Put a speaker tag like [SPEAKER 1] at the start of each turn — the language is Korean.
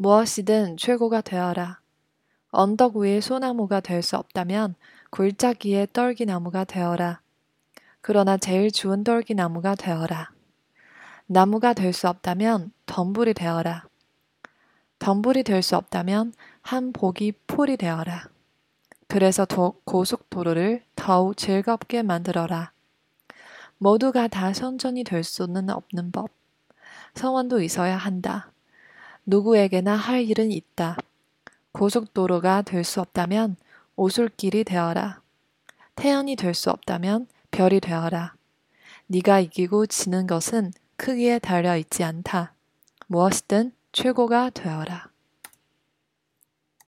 [SPEAKER 1] 무엇이든 최고가 되어라. 언덕 위의 소나무가 될 수 없다면 굴착기의 떨기나무가 되어라. 그러나 제일 좋은 떨기나무가 되어라. 나무가 될 수 없다면 덤불이 되어라. 덤불이 될 수 없다면 한 복이 풀이 되어라. 그래서 도, 고속도로를 더욱 즐겁게 만들어라. 모두가 다 선전이 될 수는 없는 법. 성원도 있어야 한다. 누구에게나 할 일은 있다. 고속도로가 될 수 없다면 오솔길이 되어라. 태연이 될 수 없다면 별이 되어라. 네가 이기고 지는 것은 크기에 달려 있지 않다. 무엇이든 최고가 되어라.